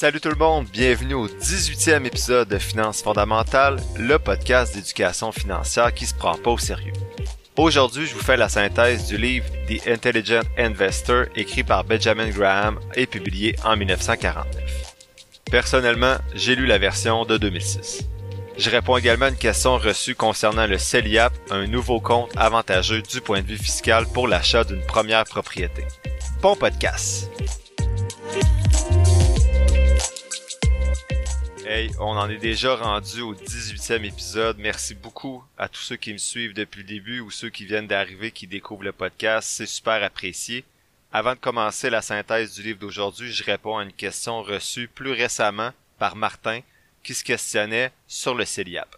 Salut tout le monde, bienvenue au 18e épisode de Finances fondamentales, le podcast d'éducation financière qui se prend pas au sérieux. Aujourd'hui, je vous fais la synthèse du livre The Intelligent Investor écrit par Benjamin Graham et publié en 1949. Personnellement, j'ai lu la version de 2006. Je réponds également à une question reçue concernant le CELIAP, un nouveau compte avantageux du point de vue fiscal pour l'achat d'une première propriété. Bon podcast! Hey, on en est déjà rendu au 18e épisode. Merci beaucoup à tous ceux qui me suivent depuis le début ou ceux qui viennent d'arriver qui découvrent le podcast. C'est super apprécié. Avant de commencer la synthèse du livre d'aujourd'hui, je réponds à une question reçue plus récemment par Martin qui se questionnait sur le CELIAP.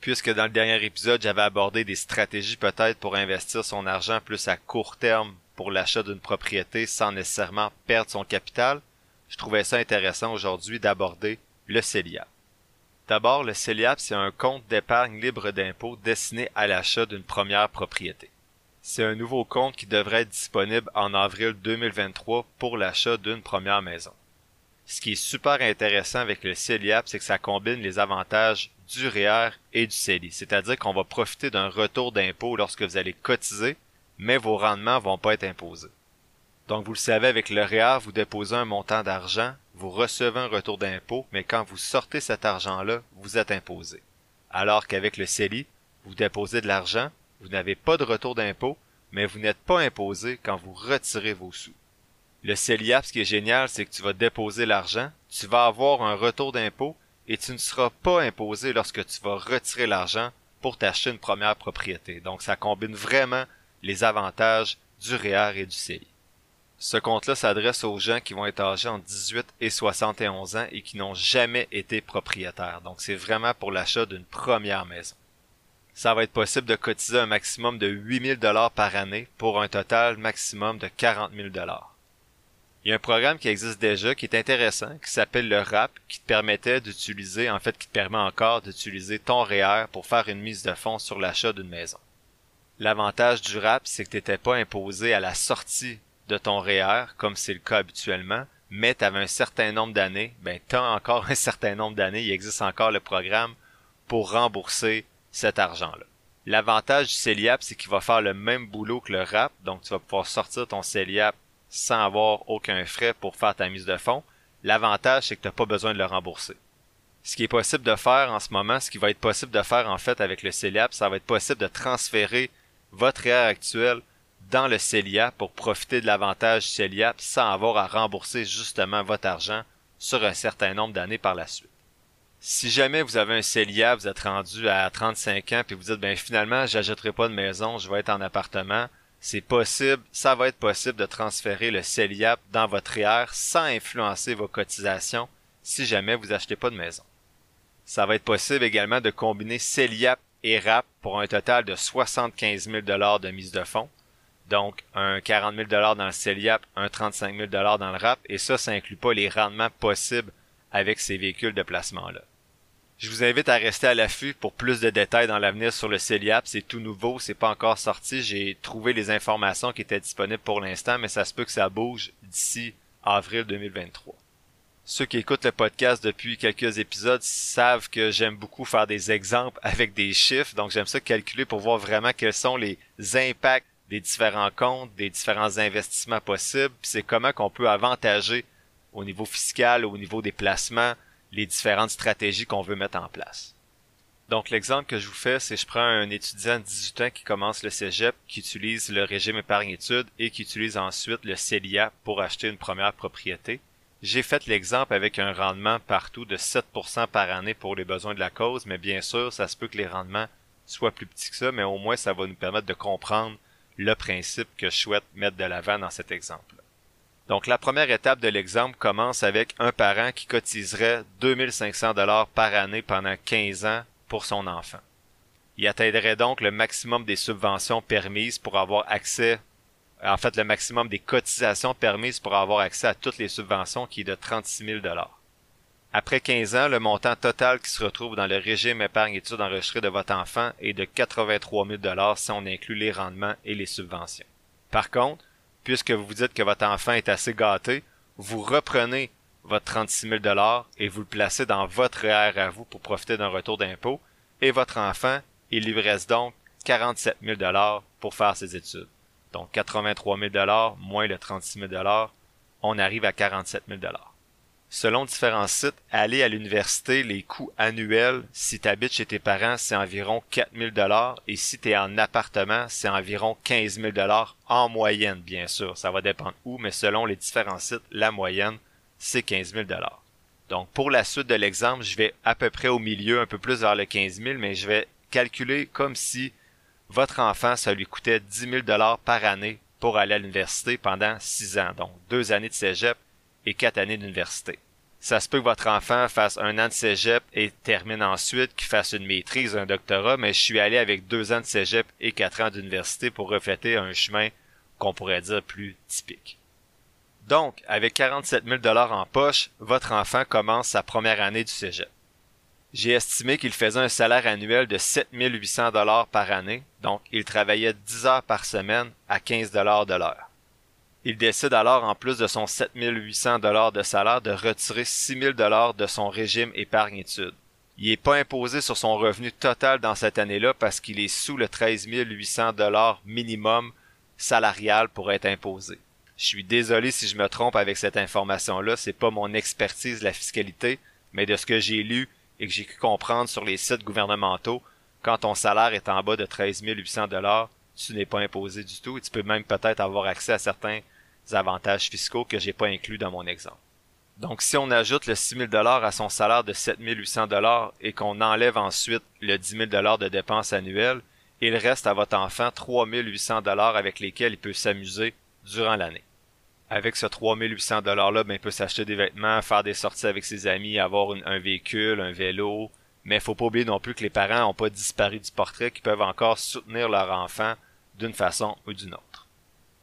Puisque dans le dernier épisode, j'avais abordé des stratégies peut-être pour investir son argent plus à court terme pour l'achat d'une propriété sans nécessairement perdre son capital, je trouvais ça intéressant aujourd'hui d'aborder le CELIAP. D'abord, le CELIAP, c'est un compte d'épargne libre d'impôt destiné à l'achat d'une première propriété. C'est un nouveau compte qui devrait être disponible en avril 2023 pour l'achat d'une première maison. Ce qui est super intéressant avec le CELIAP, c'est que ça combine les avantages du REER e et du CELI. C'est-à-dire qu'on va profiter d'un retour d'impôt lorsque vous allez cotiser, mais vos rendements vont pas être imposés. Donc, vous le savez, avec le REER, vous déposez un montant d'argent, vous recevez un retour d'impôt, mais quand vous sortez cet argent-là, vous êtes imposé. Alors qu'avec le CELI, vous déposez de l'argent, vous n'avez pas de retour d'impôt, mais vous n'êtes pas imposé quand vous retirez vos sous. Le CELIAP, ce qui est génial, c'est que tu vas déposer l'argent, tu vas avoir un retour d'impôt et tu ne seras pas imposé lorsque tu vas retirer l'argent pour t'acheter une première propriété. Donc ça combine vraiment les avantages du REER et du CELI. Ce compte-là s'adresse aux gens qui vont être âgés entre 18 et 71 ans et qui n'ont jamais été propriétaires. Donc c'est vraiment pour l'achat d'une première maison. Ça va être possible de cotiser un maximum de 8000 dollars par année pour un total maximum de 40 000 dollars. Il y a un programme qui existe déjà qui est intéressant, qui s'appelle le RAP, qui te permettait d'utiliser, en fait, qui te permet encore d'utiliser ton REER pour faire une mise de fonds sur l'achat d'une maison. L'avantage du RAP, c'est que tu n'étais pas imposé à la sortie de ton REER, comme c'est le cas habituellement, mais tu avais un certain nombre d'années, ben tu encore un certain nombre d'années, il existe encore le programme pour rembourser cet argent-là. L'avantage du CELIAP, c'est qu'il va faire le même boulot que le RAP, donc tu vas pouvoir sortir ton CELIAP sans avoir aucun frais pour faire ta mise de fonds. L'avantage, c'est que tu n'as pas besoin de le rembourser. Ce qui est possible de faire en ce moment, ce qui va être possible de faire en fait avec le CELIAP, ça va être possible de transférer votre REER actuel dans le CELIAP pour profiter de l'avantage CELIAP sans avoir à rembourser justement votre argent sur un certain nombre d'années par la suite. Si jamais vous avez un CELIAP, vous êtes rendu à 35 ans puis vous dites ben finalement j'achèterai pas de maison, je vais être en appartement, c'est possible, ça va être possible de transférer le CELIAP dans votre REER sans influencer vos cotisations si jamais vous achetez pas de maison. Ça va être possible également de combiner CELIAP et RAP pour un total de 75 000 de mise de fonds. Donc, un 40 000 dans le CELIAP, un 35 000 dans le RAP, et ça, ça inclut pas les rendements possibles avec ces véhicules de placement-là. Je vous invite à rester à l'affût pour plus de détails dans l'avenir sur le CELIAP. C'est tout nouveau, c'est pas encore sorti. J'ai trouvé les informations qui étaient disponibles pour l'instant, mais ça se peut que ça bouge d'ici avril 2023. Ceux qui écoutent le podcast depuis quelques épisodes savent que j'aime beaucoup faire des exemples avec des chiffres, donc j'aime ça calculer pour voir vraiment quels sont les impacts des différents comptes, des différents investissements possibles, c'est comment qu'on peut avantager au niveau fiscal, au niveau des placements, les différentes stratégies qu'on veut mettre en place. Donc l'exemple que je vous fais, c'est je prends un étudiant de 18 ans qui commence le cégep, qui utilise le régime épargne-études et qui utilise ensuite le CELIA pour acheter une première propriété. J'ai fait l'exemple avec un rendement partout de 7% par année pour les besoins de la cause, mais bien sûr, ça se peut que les rendements soient plus petits que ça, mais au moins ça va nous permettre de comprendre le principe que je souhaite mettre de l'avant dans cet exemple. Donc la première étape de l'exemple commence avec un parent qui cotiserait 2500 dollars par année pendant 15 ans pour son enfant. Il atteindrait donc le maximum des subventions permises pour avoir accès, en fait le maximum des cotisations permises pour avoir accès à toutes les subventions qui est de 36 000 dollars. Après 15 ans, le montant total qui se retrouve dans le régime épargne-études enregistré de votre enfant est de 83 000 dollars si on inclut les rendements et les subventions. Par contre, puisque vous vous dites que votre enfant est assez gâté, vous reprenez votre 36 000 et vous le placez dans votre REER à vous pour profiter d'un retour d'impôt, et votre enfant, il lui reste donc 47 000 pour faire ses études. Donc 83 000 moins le 36 000 on arrive à 47 000 Selon différents sites, aller à l'université, les coûts annuels, si tu habites chez tes parents, c'est environ 4 000 et si tu es en appartement, c'est environ 15 000 en moyenne, bien sûr. Ça va dépendre où, mais selon les différents sites, la moyenne, c'est 15 000 Donc, pour la suite de l'exemple, je vais à peu près au milieu, un peu plus vers le 15 000, mais je vais calculer comme si votre enfant, ça lui coûtait 10 000 par année pour aller à l'université pendant 6 ans. Donc, deux années de cégep et quatre années d'université. Ça se peut que votre enfant fasse un an de cégep et termine ensuite, qu'il fasse une maîtrise, un doctorat, mais je suis allé avec deux ans de cégep et quatre ans d'université pour refléter un chemin qu'on pourrait dire plus typique. Donc, avec 47 000 dollars en poche, votre enfant commence sa première année du cégep. J'ai estimé qu'il faisait un salaire annuel de 7 800 dollars par année, donc il travaillait 10 heures par semaine à 15 dollars de l'heure. Il décide alors, en plus de son 7800 dollars de salaire, de retirer 6000 dollars de son régime épargne-études. Il n'est pas imposé sur son revenu total dans cette année-là parce qu'il est sous le 13 800 dollars minimum salarial pour être imposé. Je suis désolé si je me trompe avec cette information-là, c'est pas mon expertise la fiscalité, mais de ce que j'ai lu et que j'ai pu comprendre sur les sites gouvernementaux, quand ton salaire est en bas de 13 800 dollars, tu n'es pas imposé du tout et tu peux même peut-être avoir accès à certains avantages fiscaux que j'ai pas inclus dans mon exemple. Donc, si on ajoute le 6 000 à son salaire de 7 800 et qu'on enlève ensuite le 10 000 de dépenses annuelles, il reste à votre enfant 3 800 avec lesquels il peut s'amuser durant l'année. Avec ce 3 800 $-là, ben, il peut s'acheter des vêtements, faire des sorties avec ses amis, avoir un véhicule, un vélo. Mais faut pas oublier non plus que les parents n'ont pas disparu du portrait, qu'ils peuvent encore soutenir leur enfant d'une façon ou d'une autre.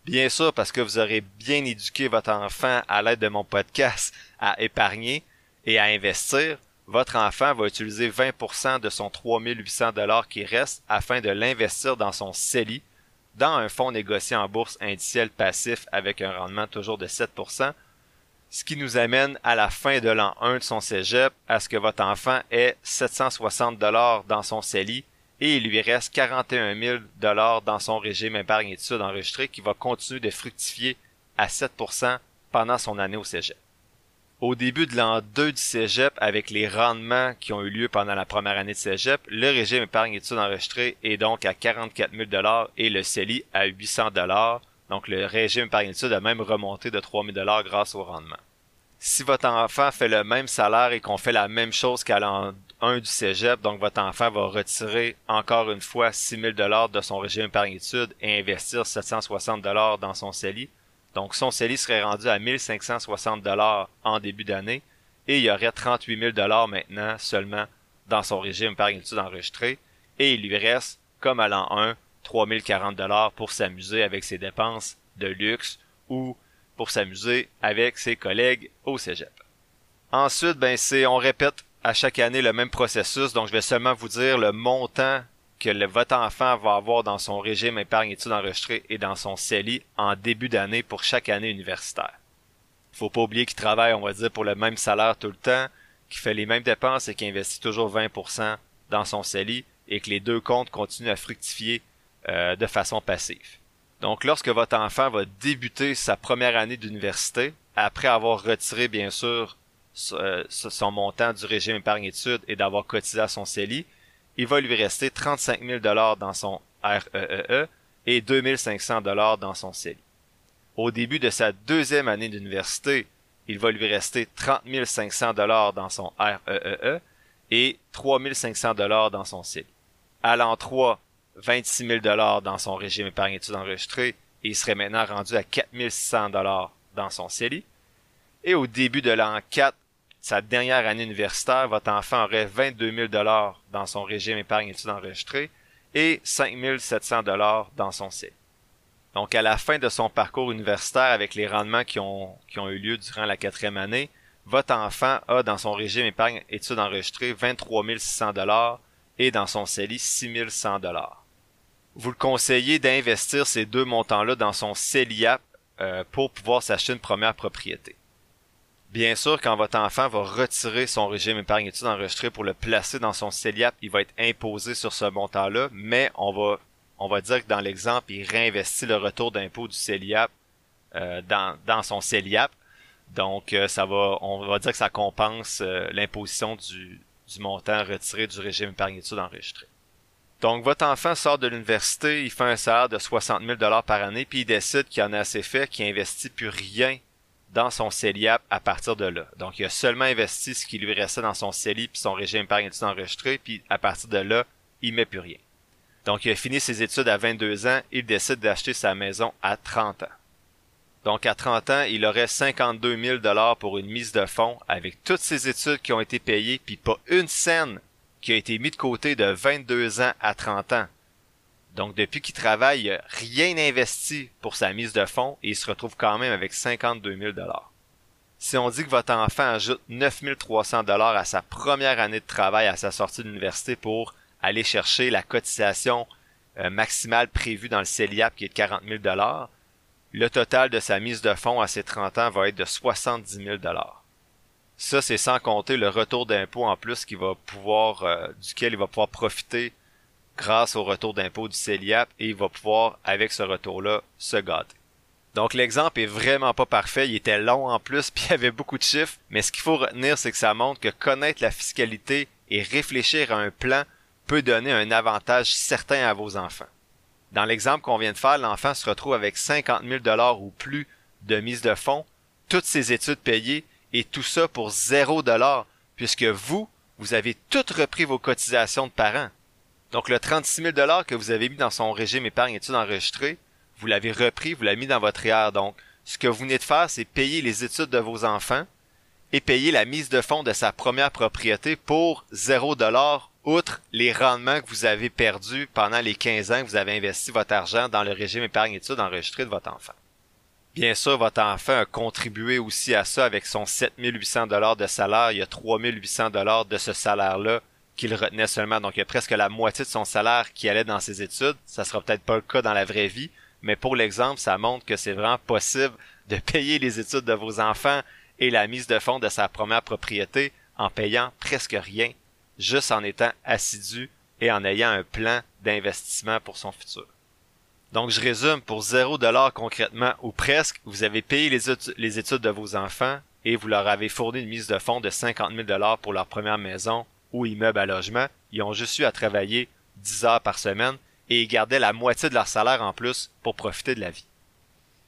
Bien sûr, parce que vous aurez bien éduqué votre enfant à l'aide de mon podcast à épargner et à investir, votre enfant va utiliser 20% de son 3800 dollars qui reste afin de l'investir dans son CELI, dans un fonds négocié en bourse indiciel passif avec un rendement toujours de 7%, ce qui nous amène à la fin de l'an 1 de son cégep à ce que votre enfant ait 760 dollars dans son CELI et il lui reste 41 000 dollars dans son régime épargne études enregistré qui va continuer de fructifier à 7% pendant son année au cégep. Au début de l'an 2 du cégep, avec les rendements qui ont eu lieu pendant la première année de cégep, le régime épargne études enregistré est donc à 44 000 dollars et le CELI à 800 dollars. Donc le régime épargne études a même remonté de 3 000 dollars grâce au rendement. Si votre enfant fait le même salaire et qu'on fait la même chose qu'à l'an un du cégep, donc votre enfant va retirer encore une fois 6 000 dollars de son régime épargne-études et investir 760 dollars dans son CELI. Donc son CELI serait rendu à 1560 dollars en début d'année et il y aurait 38 000 dollars maintenant seulement dans son régime épargne-études enregistré et il lui reste, comme à l'an 1, 3040 dollars pour s'amuser avec ses dépenses de luxe ou pour s'amuser avec ses collègues au cégep. Ensuite, ben c'est, on répète à chaque année le même processus, donc je vais seulement vous dire le montant que le, votre enfant va avoir dans son régime épargne études enregistré et dans son CELI en début d'année pour chaque année universitaire. Faut pas oublier qu'il travaille, on va dire, pour le même salaire tout le temps, qu'il fait les mêmes dépenses et qu'il investit toujours 20% dans son CELI et que les deux comptes continuent à fructifier euh, de façon passive. Donc lorsque votre enfant va débuter sa première année d'université, après avoir retiré bien sûr euh, son montant du régime épargne-études et d'avoir cotisé à son CELI, il va lui rester 35 000 dollars dans son REEE e et 2500 dollars dans son CELI. Au début de sa deuxième année d'université, il va lui rester 30 500 dollars dans son REEE e et 3 500 dollars dans son CELI. À l'an 3, 26 000 dollars dans son régime épargne-études enregistré et il serait maintenant rendu à 4 600 dollars dans son CELI. Et au début de l'an 4, sa dernière année universitaire, votre enfant aurait 22 000 dollars dans son régime épargne études enregistré et 5 700 dollars dans son CELI. Donc, à la fin de son parcours universitaire avec les rendements qui ont, qui ont eu lieu durant la quatrième année, votre enfant a dans son régime épargne études enregistré 23 600 dollars et dans son CELI 6 100 dollars. Vous le conseillez d'investir ces deux montants-là dans son CELIAP euh, pour pouvoir s'acheter une première propriété. Bien sûr, quand votre enfant va retirer son régime épargne études enregistré pour le placer dans son CELIAP, il va être imposé sur ce montant-là, mais on va, on va dire que dans l'exemple, il réinvestit le retour d'impôt du CELIAP euh, dans, dans son CELIAP. Donc, euh, ça va, on va dire que ça compense l'imposition du, du montant retiré du régime épargne études enregistré. Donc, votre enfant sort de l'université, il fait un salaire de 60 000 par année, puis il décide qu'il en a assez fait, qu'il investit plus rien dans son CELIAP à partir de là. Donc, il a seulement investi ce qui lui restait dans son CELI puis son régime épargne études enregistré, puis à partir de là, il met plus rien. Donc, il a fini ses études à 22 ans, il décide d'acheter sa maison à 30 ans. Donc, à 30 ans, il aurait 52 000 dollars pour une mise de fonds avec toutes ses études qui ont été payées, puis pas une scène qui a été mis de côté de 22 ans à 30 ans. Donc, depuis qu'il travaille, il n'a rien investi pour sa mise de fonds et il se retrouve quand même avec 52 000 Si on dit que votre enfant ajoute 9 300 à sa première année de travail à sa sortie de l'université pour aller chercher la cotisation euh, maximale prévue dans le CELIAP qui est de 40 000 le total de sa mise de fonds à ses 30 ans va être de 70 000 ça, c'est sans compter le retour d'impôt en plus qui va pouvoir, euh, duquel il va pouvoir profiter grâce au retour d'impôt du CELIAP et il va pouvoir, avec ce retour-là, se gâter. Donc l'exemple est vraiment pas parfait, il était long en plus, puis il y avait beaucoup de chiffres, mais ce qu'il faut retenir, c'est que ça montre que connaître la fiscalité et réfléchir à un plan peut donner un avantage certain à vos enfants. Dans l'exemple qu'on vient de faire, l'enfant se retrouve avec 50 000 dollars ou plus de mise de fonds, toutes ses études payées, et tout ça pour zéro dollar, puisque vous, vous avez toutes repris vos cotisations de parents. Donc le 36 000 dollars que vous avez mis dans son régime épargne études enregistré, vous l'avez repris, vous l'avez mis dans votre IR. Donc ce que vous venez de faire, c'est payer les études de vos enfants et payer la mise de fonds de sa première propriété pour zéro dollar, outre les rendements que vous avez perdus pendant les 15 ans que vous avez investi votre argent dans le régime épargne études enregistré de votre enfant. Bien sûr, votre enfant a contribué aussi à ça avec son 7800 dollars de salaire. Il y a 3800 dollars de ce salaire-là qu'il retenait seulement. Donc, il y a presque la moitié de son salaire qui allait dans ses études. Ça sera peut-être pas le cas dans la vraie vie, mais pour l'exemple, ça montre que c'est vraiment possible de payer les études de vos enfants et la mise de fonds de sa première propriété en payant presque rien, juste en étant assidu et en ayant un plan d'investissement pour son futur. Donc, je résume, pour 0 dollar concrètement, ou presque, vous avez payé les, études de vos enfants et vous leur avez fourni une mise de fonds de 50 000 dollars pour leur première maison ou immeuble à logement. Ils ont juste eu à travailler 10 heures par semaine et ils gardaient la moitié de leur salaire en plus pour profiter de la vie.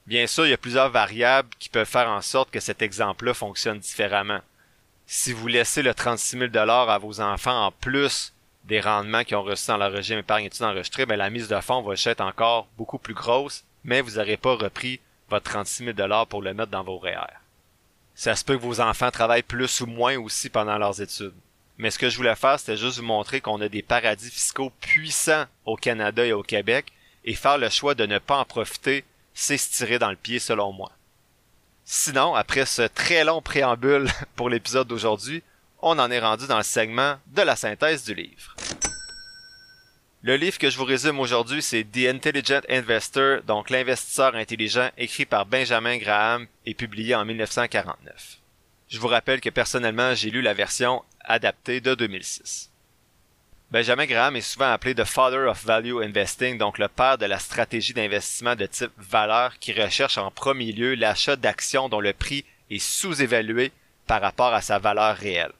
Bien sûr, il y a plusieurs variables qui peuvent faire en sorte que cet exemple-là fonctionne différemment. Si vous laissez le 36 000 dollars à vos enfants en plus des rendements qui ont reçus dans le régime épargne études enregistré, ben la mise de fonds va être encore beaucoup plus grosse, mais vous n'aurez pas repris votre 36 000 pour le mettre dans vos REER. Ça se peut que vos enfants travaillent plus ou moins aussi pendant leurs études. Mais ce que je voulais faire, c'était juste vous montrer qu'on a des paradis fiscaux puissants au Canada et au Québec, et faire le choix de ne pas en profiter, c'est se tirer dans le pied selon moi. Sinon, après ce très long préambule pour l'épisode d'aujourd'hui, on en est rendu dans le segment de la synthèse du livre. Le livre que je vous résume aujourd'hui, c'est The Intelligent Investor, donc l'investisseur intelligent, écrit par Benjamin Graham et publié en 1949. Je vous rappelle que personnellement, j'ai lu la version adaptée de 2006. Benjamin Graham est souvent appelé The Father of Value Investing, donc le père de la stratégie d'investissement de type valeur qui recherche en premier lieu l'achat d'actions dont le prix est sous-évalué par rapport à sa valeur réelle.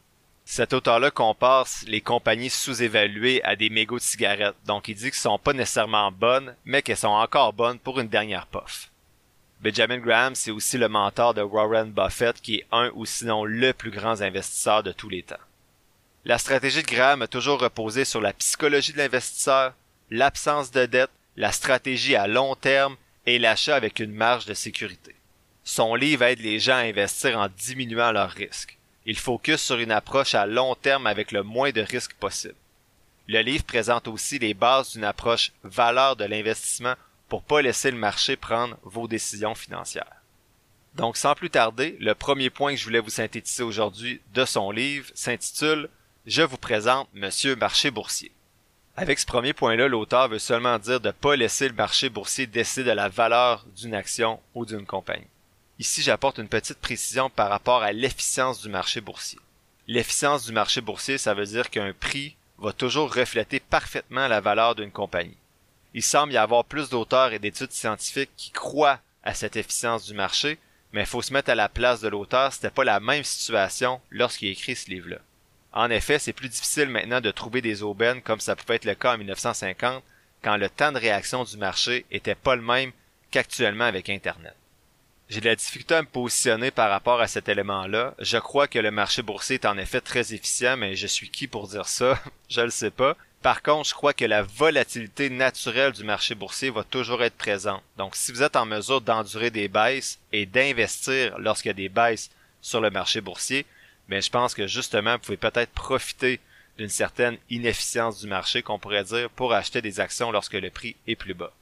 Cet auteur-là compare les compagnies sous-évaluées à des mégots de cigarettes, donc il dit qu'elles sont pas nécessairement bonnes, mais qu'elles sont encore bonnes pour une dernière puff. Benjamin Graham, c'est aussi le mentor de Warren Buffett, qui est un ou sinon le plus grand investisseur de tous les temps. La stratégie de Graham a toujours reposé sur la psychologie de l'investisseur, l'absence de dette, la stratégie à long terme et l'achat avec une marge de sécurité. Son livre aide les gens à investir en diminuant leurs risques. Il focus sur une approche à long terme avec le moins de risques possible. Le livre présente aussi les bases d'une approche valeur de l'investissement pour pas laisser le marché prendre vos décisions financières. Donc sans plus tarder, le premier point que je voulais vous synthétiser aujourd'hui de son livre s'intitule Je vous présente Monsieur Marché Boursier. Avec ce premier point-là, l'auteur veut seulement dire de ne pas laisser le marché boursier décider de la valeur d'une action ou d'une compagnie. Ici, j'apporte une petite précision par rapport à l'efficience du marché boursier. L'efficience du marché boursier, ça veut dire qu'un prix va toujours refléter parfaitement la valeur d'une compagnie. Il semble y avoir plus d'auteurs et d'études scientifiques qui croient à cette efficience du marché, mais il faut se mettre à la place de l'auteur, c'était pas la même situation lorsqu'il écrit ce livre-là. En effet, c'est plus difficile maintenant de trouver des aubaines comme ça pouvait être le cas en 1950, quand le temps de réaction du marché était pas le même qu'actuellement avec Internet. J'ai de la difficulté à me positionner par rapport à cet élément-là. Je crois que le marché boursier est en effet très efficient, mais je suis qui pour dire ça? je le sais pas. Par contre, je crois que la volatilité naturelle du marché boursier va toujours être présente. Donc, si vous êtes en mesure d'endurer des baisses et d'investir lorsqu'il y a des baisses sur le marché boursier, mais je pense que justement, vous pouvez peut-être profiter d'une certaine inefficience du marché qu'on pourrait dire pour acheter des actions lorsque le prix est plus bas.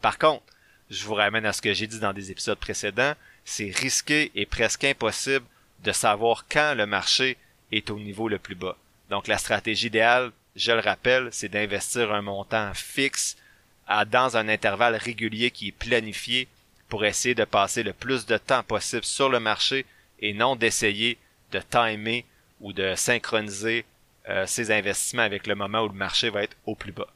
Par contre, je vous ramène à ce que j'ai dit dans des épisodes précédents, c'est risqué et presque impossible de savoir quand le marché est au niveau le plus bas. Donc la stratégie idéale, je le rappelle, c'est d'investir un montant fixe à, dans un intervalle régulier qui est planifié pour essayer de passer le plus de temps possible sur le marché et non d'essayer de timer ou de synchroniser euh, ses investissements avec le moment où le marché va être au plus bas.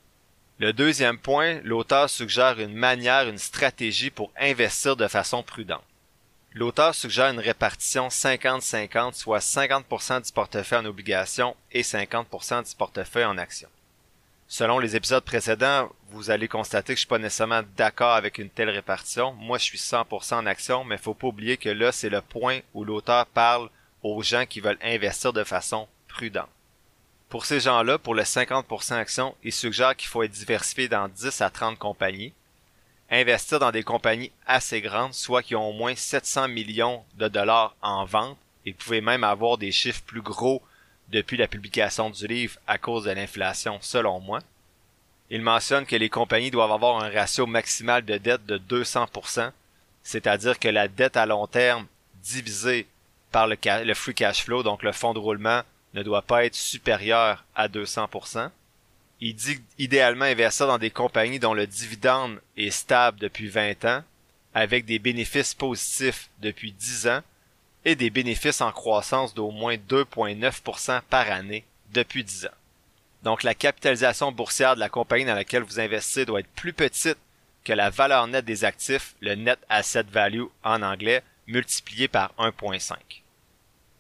Le deuxième point, l'auteur suggère une manière, une stratégie pour investir de façon prudente. L'auteur suggère une répartition 50-50, soit 50% du portefeuille en obligations et 50% du portefeuille en actions. Selon les épisodes précédents, vous allez constater que je suis pas nécessairement d'accord avec une telle répartition. Moi, je suis 100% en actions, mais faut pas oublier que là, c'est le point où l'auteur parle aux gens qui veulent investir de façon prudente. Pour ces gens-là, pour le 50% actions, il suggère qu'il faut être diversifié dans 10 à 30 compagnies, investir dans des compagnies assez grandes, soit qui ont au moins 700 millions de dollars en vente, et vous pouvez même avoir des chiffres plus gros depuis la publication du livre à cause de l'inflation, selon moi. Il mentionne que les compagnies doivent avoir un ratio maximal de dette de 200%, c'est-à-dire que la dette à long terme divisée par le, le free cash flow, donc le fonds de roulement, ne doit pas être supérieur à 200%. Il dit idéalement investir dans des compagnies dont le dividende est stable depuis 20 ans, avec des bénéfices positifs depuis 10 ans et des bénéfices en croissance d'au moins 2,9% par année depuis 10 ans. Donc la capitalisation boursière de la compagnie dans laquelle vous investissez doit être plus petite que la valeur nette des actifs, le net asset value en anglais, multiplié par 1,5.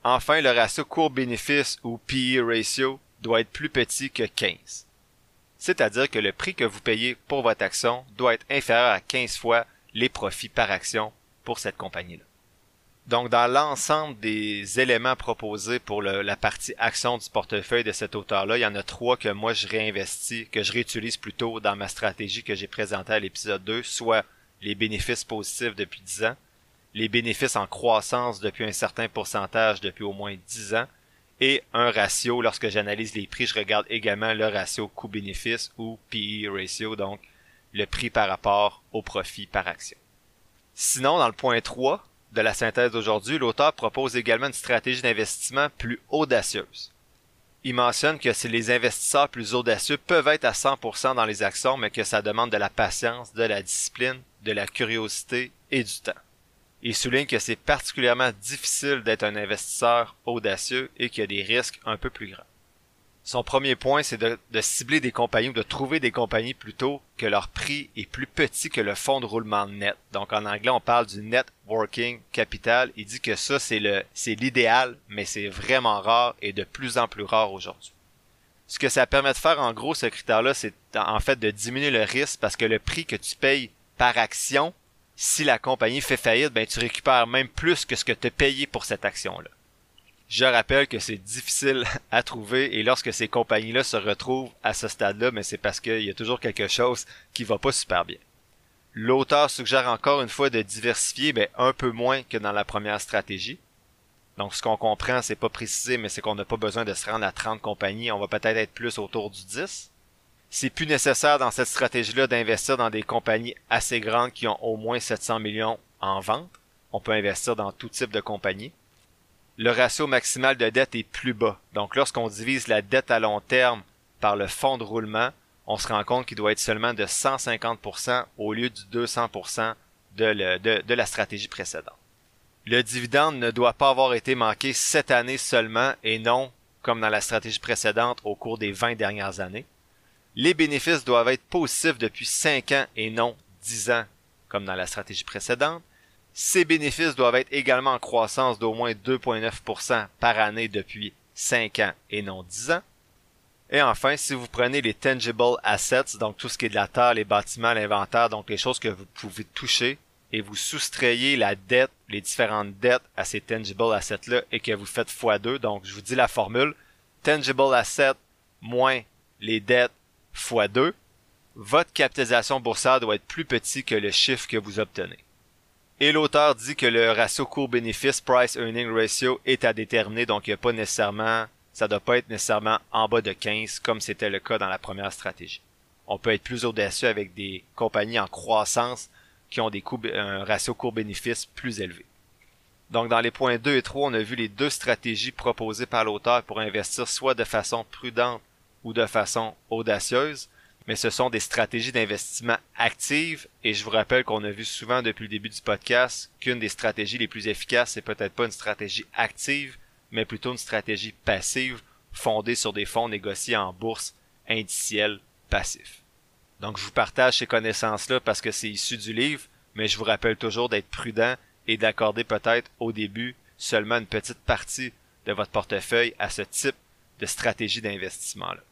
Enfin, le ratio court-bénéfice ou PE ratio doit être plus petit que 15. C'est-à-dire que le prix que vous payez pour votre action doit être inférieur à 15 fois les profits par action pour cette compagnie-là. Donc, dans l'ensemble des éléments proposés pour la partie action du portefeuille de cet auteur-là, il y en a trois que moi je réinvestis, que je réutilise plutôt dans ma stratégie que j'ai présentée à l'épisode 2, soit les bénéfices positifs depuis 10 ans, les bénéfices en croissance depuis un certain pourcentage depuis au moins 10 ans et un ratio, lorsque j'analyse les prix, je regarde également le ratio coût-bénéfice ou PE ratio, donc le prix par rapport au profit par action. Sinon, dans le point 3 de la synthèse d'aujourd'hui, l'auteur propose également une stratégie d'investissement plus audacieuse. Il mentionne que si les investisseurs plus audacieux peuvent être à 100% dans les actions, mais que ça demande de la patience, de la discipline, de la curiosité et du temps. Il souligne que c'est particulièrement difficile d'être un investisseur audacieux et qu'il y a des risques un peu plus grands. Son premier point, c'est de, cibler des compagnies ou de trouver des compagnies plutôt que leur prix est plus petit que le fonds de roulement net. Donc en anglais, on parle du net working capital. Il dit que ça, c'est le, c'est l'idéal, mais c'est vraiment rare et de plus en plus rare aujourd'hui. Ce que ça permet de faire en gros, ce critère-là, c'est en fait de diminuer le risque parce que le prix que tu payes par action si la compagnie fait faillite, ben tu récupères même plus que ce que tu as payé pour cette action-là. Je rappelle que c'est difficile à trouver et lorsque ces compagnies-là se retrouvent à ce stade-là, mais ben, c'est parce qu'il y a toujours quelque chose qui va pas super bien. L'auteur suggère encore une fois de diversifier ben, un peu moins que dans la première stratégie. Donc ce qu'on comprend, c'est pas précisé, mais c'est qu'on n'a pas besoin de se rendre à 30 compagnies, on va peut-être être plus autour du 10 c'est plus nécessaire dans cette stratégie-là d'investir dans des compagnies assez grandes qui ont au moins 700 millions en vente. On peut investir dans tout type de compagnie. Le ratio maximal de dette est plus bas. Donc lorsqu'on divise la dette à long terme par le fonds de roulement, on se rend compte qu'il doit être seulement de 150% au lieu du 200% de, de, de la stratégie précédente. Le dividende ne doit pas avoir été manqué cette année seulement et non, comme dans la stratégie précédente, au cours des 20 dernières années. Les bénéfices doivent être positifs depuis 5 ans et non 10 ans, comme dans la stratégie précédente. Ces bénéfices doivent être également en croissance d'au moins 2,9% par année depuis 5 ans et non 10 ans. Et enfin, si vous prenez les tangible assets, donc tout ce qui est de la terre, les bâtiments, l'inventaire, donc les choses que vous pouvez toucher, et vous soustrayez la dette, les différentes dettes à ces tangible assets-là et que vous faites x2. Donc, je vous dis la formule. Tangible asset moins les dettes x2. Votre capitalisation boursière doit être plus petit que le chiffre que vous obtenez. Et l'auteur dit que le ratio court-bénéfice price earning ratio est à déterminer, donc il n'y a pas nécessairement, ça doit pas être nécessairement en bas de 15 comme c'était le cas dans la première stratégie. On peut être plus audacieux avec des compagnies en croissance qui ont un ratio court-bénéfice plus élevé. Donc dans les points 2 et 3, on a vu les deux stratégies proposées par l'auteur pour investir soit de façon prudente ou de façon audacieuse, mais ce sont des stratégies d'investissement actives et je vous rappelle qu'on a vu souvent depuis le début du podcast qu'une des stratégies les plus efficaces, c'est peut-être pas une stratégie active, mais plutôt une stratégie passive fondée sur des fonds négociés en bourse indiciels passifs. Donc je vous partage ces connaissances-là parce que c'est issu du livre, mais je vous rappelle toujours d'être prudent et d'accorder peut-être au début seulement une petite partie de votre portefeuille à ce type de stratégie d'investissement-là.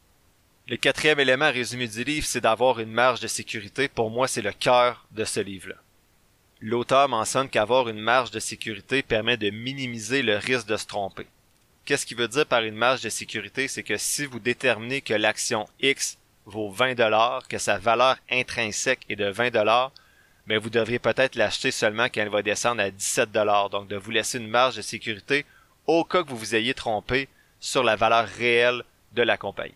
Le quatrième élément résumé du livre, c'est d'avoir une marge de sécurité. Pour moi, c'est le cœur de ce livre-là. L'auteur mentionne qu'avoir une marge de sécurité permet de minimiser le risque de se tromper. Qu'est-ce qu'il veut dire par une marge de sécurité? C'est que si vous déterminez que l'action X vaut 20 dollars, que sa valeur intrinsèque est de 20 dollars, mais vous devriez peut-être l'acheter seulement quand elle va descendre à 17 dollars. Donc de vous laisser une marge de sécurité au cas que vous vous ayez trompé sur la valeur réelle de la compagnie.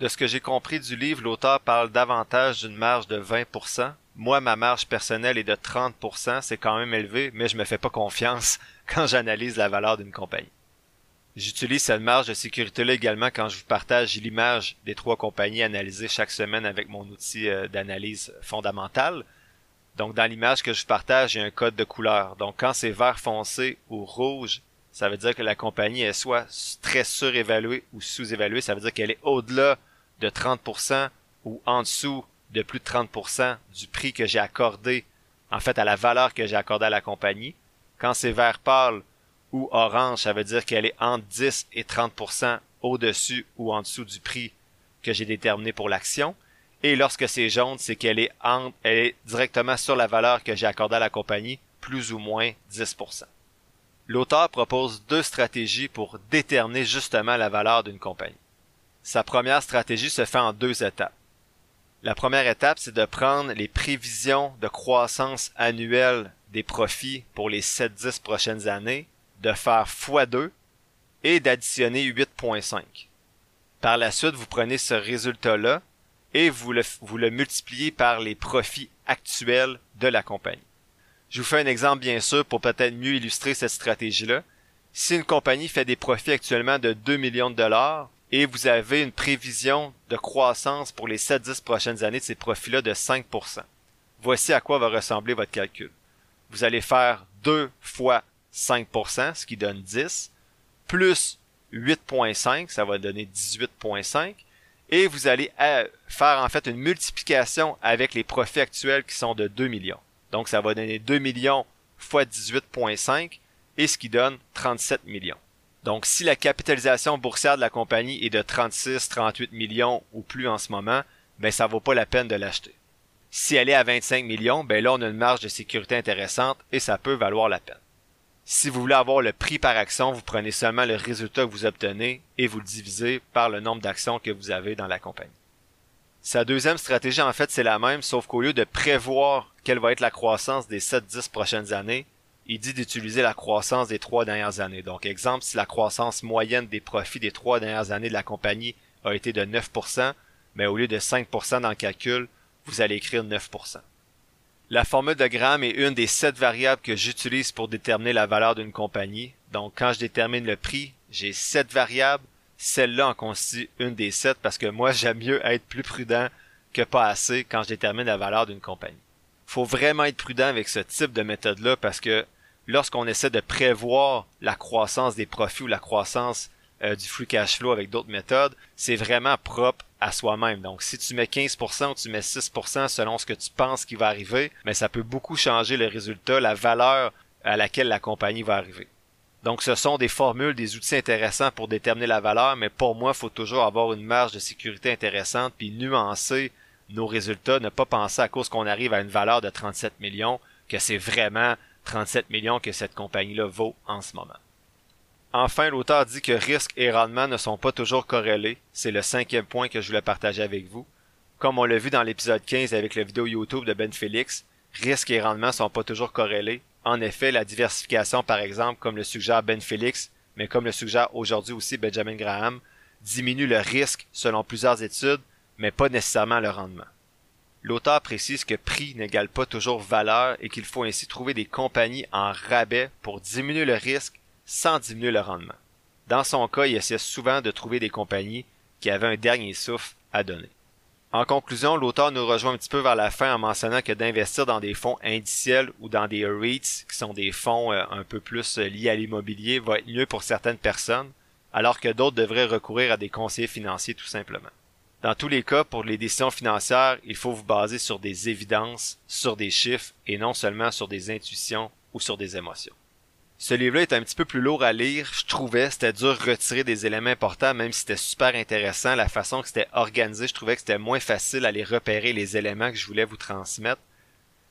De ce que j'ai compris du livre, l'auteur parle davantage d'une marge de 20%. Moi, ma marge personnelle est de 30%, c'est quand même élevé, mais je me fais pas confiance quand j'analyse la valeur d'une compagnie. J'utilise cette marge de sécurité-là également quand je vous partage l'image des trois compagnies analysées chaque semaine avec mon outil euh, d'analyse fondamentale. Donc, dans l'image que je partage, il y a un code de couleur. Donc, quand c'est vert foncé ou rouge, ça veut dire que la compagnie est soit très surévaluée ou sous-évaluée. Ça veut dire qu'elle est au-delà de 30% ou en dessous de plus de 30% du prix que j'ai accordé, en fait, à la valeur que j'ai accordée à la compagnie. Quand c'est vert pâle, ou orange, ça veut dire qu'elle est entre 10 et 30% au-dessus ou en dessous du prix que j'ai déterminé pour l'action. Et lorsque c'est jaune, c'est qu'elle est, elle est directement sur la valeur que j'ai accordée à la compagnie, plus ou moins 10%. L'auteur propose deux stratégies pour déterminer justement la valeur d'une compagnie. Sa première stratégie se fait en deux étapes. La première étape, c'est de prendre les prévisions de croissance annuelle des profits pour les 7-10 prochaines années de faire x2 et d'additionner 8.5. Par la suite, vous prenez ce résultat-là et vous le, vous le multipliez par les profits actuels de la compagnie. Je vous fais un exemple bien sûr pour peut-être mieux illustrer cette stratégie-là. Si une compagnie fait des profits actuellement de 2 millions de dollars et vous avez une prévision de croissance pour les 7-10 prochaines années de ces profits-là de 5%, voici à quoi va ressembler votre calcul. Vous allez faire 2 fois 5%, ce qui donne 10, plus 8.5, ça va donner 18.5, et vous allez euh, faire en fait une multiplication avec les profits actuels qui sont de 2 millions. Donc ça va donner 2 millions fois 18.5, et ce qui donne 37 millions. Donc si la capitalisation boursière de la compagnie est de 36, 38 millions ou plus en ce moment, ben ça vaut pas la peine de l'acheter. Si elle est à 25 millions, ben là on a une marge de sécurité intéressante et ça peut valoir la peine. Si vous voulez avoir le prix par action, vous prenez seulement le résultat que vous obtenez et vous le divisez par le nombre d'actions que vous avez dans la compagnie. Sa deuxième stratégie, en fait, c'est la même, sauf qu'au lieu de prévoir quelle va être la croissance des 7-10 prochaines années, il dit d'utiliser la croissance des trois dernières années. Donc, exemple, si la croissance moyenne des profits des trois dernières années de la compagnie a été de 9%, mais au lieu de 5% dans le calcul, vous allez écrire 9%. La formule de Graham est une des sept variables que j'utilise pour déterminer la valeur d'une compagnie. Donc, quand je détermine le prix, j'ai sept variables. Celle-là en constitue une des sept parce que moi, j'aime mieux être plus prudent que pas assez quand je détermine la valeur d'une compagnie. Faut vraiment être prudent avec ce type de méthode-là parce que lorsqu'on essaie de prévoir la croissance des profits ou la croissance euh, du free cash flow avec d'autres méthodes, c'est vraiment propre à soi-même. Donc, si tu mets 15% ou tu mets 6% selon ce que tu penses qui va arriver, mais ça peut beaucoup changer le résultat, la valeur à laquelle la compagnie va arriver. Donc, ce sont des formules, des outils intéressants pour déterminer la valeur, mais pour moi, il faut toujours avoir une marge de sécurité intéressante puis nuancer nos résultats, ne pas penser à cause qu'on arrive à une valeur de 37 millions que c'est vraiment 37 millions que cette compagnie-là vaut en ce moment. Enfin, l'auteur dit que risque et rendement ne sont pas toujours corrélés. C'est le cinquième point que je voulais partager avec vous. Comme on l'a vu dans l'épisode 15 avec la vidéo YouTube de Ben Félix, risque et rendement sont pas toujours corrélés. En effet, la diversification, par exemple, comme le suggère Ben Félix, mais comme le suggère aujourd'hui aussi Benjamin Graham, diminue le risque selon plusieurs études, mais pas nécessairement le rendement. L'auteur précise que prix n'égale pas toujours valeur et qu'il faut ainsi trouver des compagnies en rabais pour diminuer le risque sans diminuer le rendement. Dans son cas, il essaie souvent de trouver des compagnies qui avaient un dernier souffle à donner. En conclusion, l'auteur nous rejoint un petit peu vers la fin en mentionnant que d'investir dans des fonds indiciels ou dans des REITs, qui sont des fonds euh, un peu plus euh, liés à l'immobilier, va être mieux pour certaines personnes, alors que d'autres devraient recourir à des conseillers financiers tout simplement. Dans tous les cas, pour les décisions financières, il faut vous baser sur des évidences, sur des chiffres et non seulement sur des intuitions ou sur des émotions. Ce livre-là est un petit peu plus lourd à lire, je trouvais, c'était dur de retirer des éléments importants, même si c'était super intéressant, la façon que c'était organisé, je trouvais que c'était moins facile à les repérer les éléments que je voulais vous transmettre.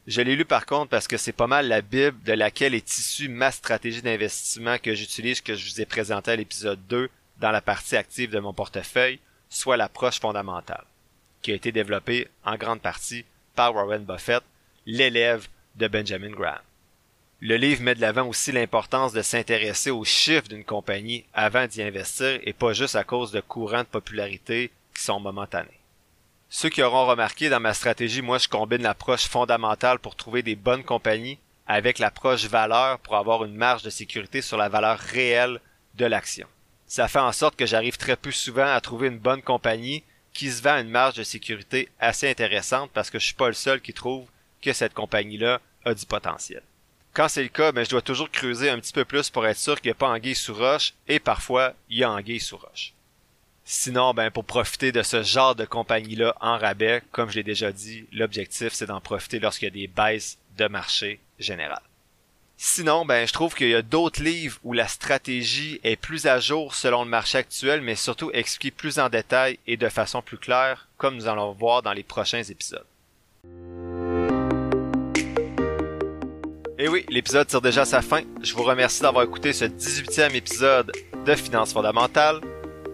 Je l'ai lu par contre parce que c'est pas mal la Bible de laquelle est issue ma stratégie d'investissement que j'utilise, que je vous ai présenté à l'épisode 2 dans la partie active de mon portefeuille, soit l'approche fondamentale, qui a été développée en grande partie par Warren Buffett, l'élève de Benjamin Graham. Le livre met de l'avant aussi l'importance de s'intéresser aux chiffres d'une compagnie avant d'y investir et pas juste à cause de courants de popularité qui sont momentanés. Ceux qui auront remarqué dans ma stratégie, moi je combine l'approche fondamentale pour trouver des bonnes compagnies avec l'approche valeur pour avoir une marge de sécurité sur la valeur réelle de l'action. Ça fait en sorte que j'arrive très peu souvent à trouver une bonne compagnie qui se vend une marge de sécurité assez intéressante parce que je suis pas le seul qui trouve que cette compagnie-là a du potentiel. Quand c'est le cas, ben, je dois toujours creuser un petit peu plus pour être sûr qu'il n'y a pas anguille sous roche, et parfois, il y a anguille sous roche. Sinon, ben, pour profiter de ce genre de compagnie-là en rabais, comme je l'ai déjà dit, l'objectif, c'est d'en profiter lorsqu'il y a des baisses de marché général. Sinon, ben, je trouve qu'il y a d'autres livres où la stratégie est plus à jour selon le marché actuel, mais surtout expliquée plus en détail et de façon plus claire, comme nous allons voir dans les prochains épisodes. Et oui, l'épisode tire déjà sa fin. Je vous remercie d'avoir écouté ce 18e épisode de Finances fondamentales.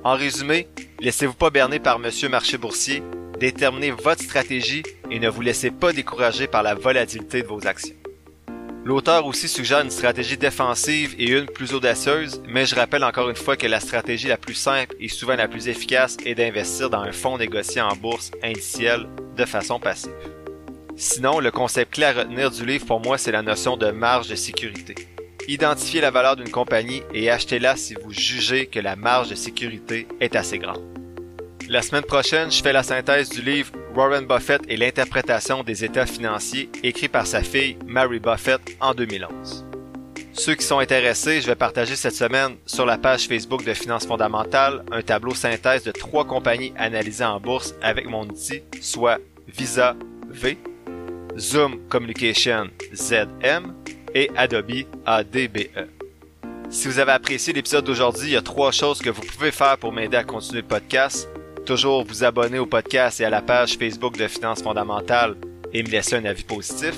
En résumé, laissez-vous pas berner par Monsieur Marché Boursier, déterminez votre stratégie et ne vous laissez pas décourager par la volatilité de vos actions. L'auteur aussi suggère une stratégie défensive et une plus audacieuse, mais je rappelle encore une fois que la stratégie la plus simple et souvent la plus efficace est d'investir dans un fonds négocié en bourse indicielle de façon passive. Sinon, le concept clé à retenir du livre pour moi, c'est la notion de marge de sécurité. Identifiez la valeur d'une compagnie et achetez-la si vous jugez que la marge de sécurité est assez grande. La semaine prochaine, je fais la synthèse du livre Warren Buffett et l'interprétation des états financiers écrit par sa fille Mary Buffett en 2011. Ceux qui sont intéressés, je vais partager cette semaine sur la page Facebook de Finances fondamentales un tableau synthèse de trois compagnies analysées en bourse avec mon outil, soit Visa V, Zoom Communication ZM et Adobe ADBE. Si vous avez apprécié l'épisode d'aujourd'hui, il y a trois choses que vous pouvez faire pour m'aider à continuer le podcast. Toujours vous abonner au podcast et à la page Facebook de Finances fondamentales et me laisser un avis positif.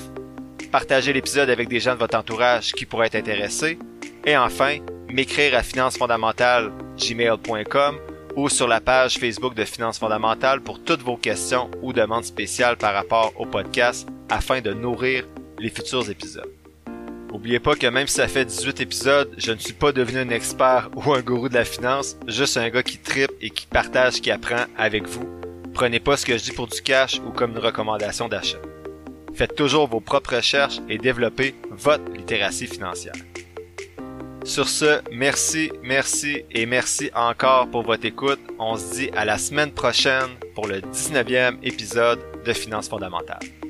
Partager l'épisode avec des gens de votre entourage qui pourraient être intéressés. Et enfin, m'écrire à financefondamentales.gmail.com ou sur la page Facebook de Finances fondamentales pour toutes vos questions ou demandes spéciales par rapport au podcast afin de nourrir les futurs épisodes. N'oubliez pas que même si ça fait 18 épisodes, je ne suis pas devenu un expert ou un gourou de la finance, juste un gars qui tripe et qui partage, qui apprend avec vous. Prenez pas ce que je dis pour du cash ou comme une recommandation d'achat. Faites toujours vos propres recherches et développez votre littératie financière. Sur ce, merci, merci et merci encore pour votre écoute. On se dit à la semaine prochaine pour le 19e épisode de Finances fondamentales.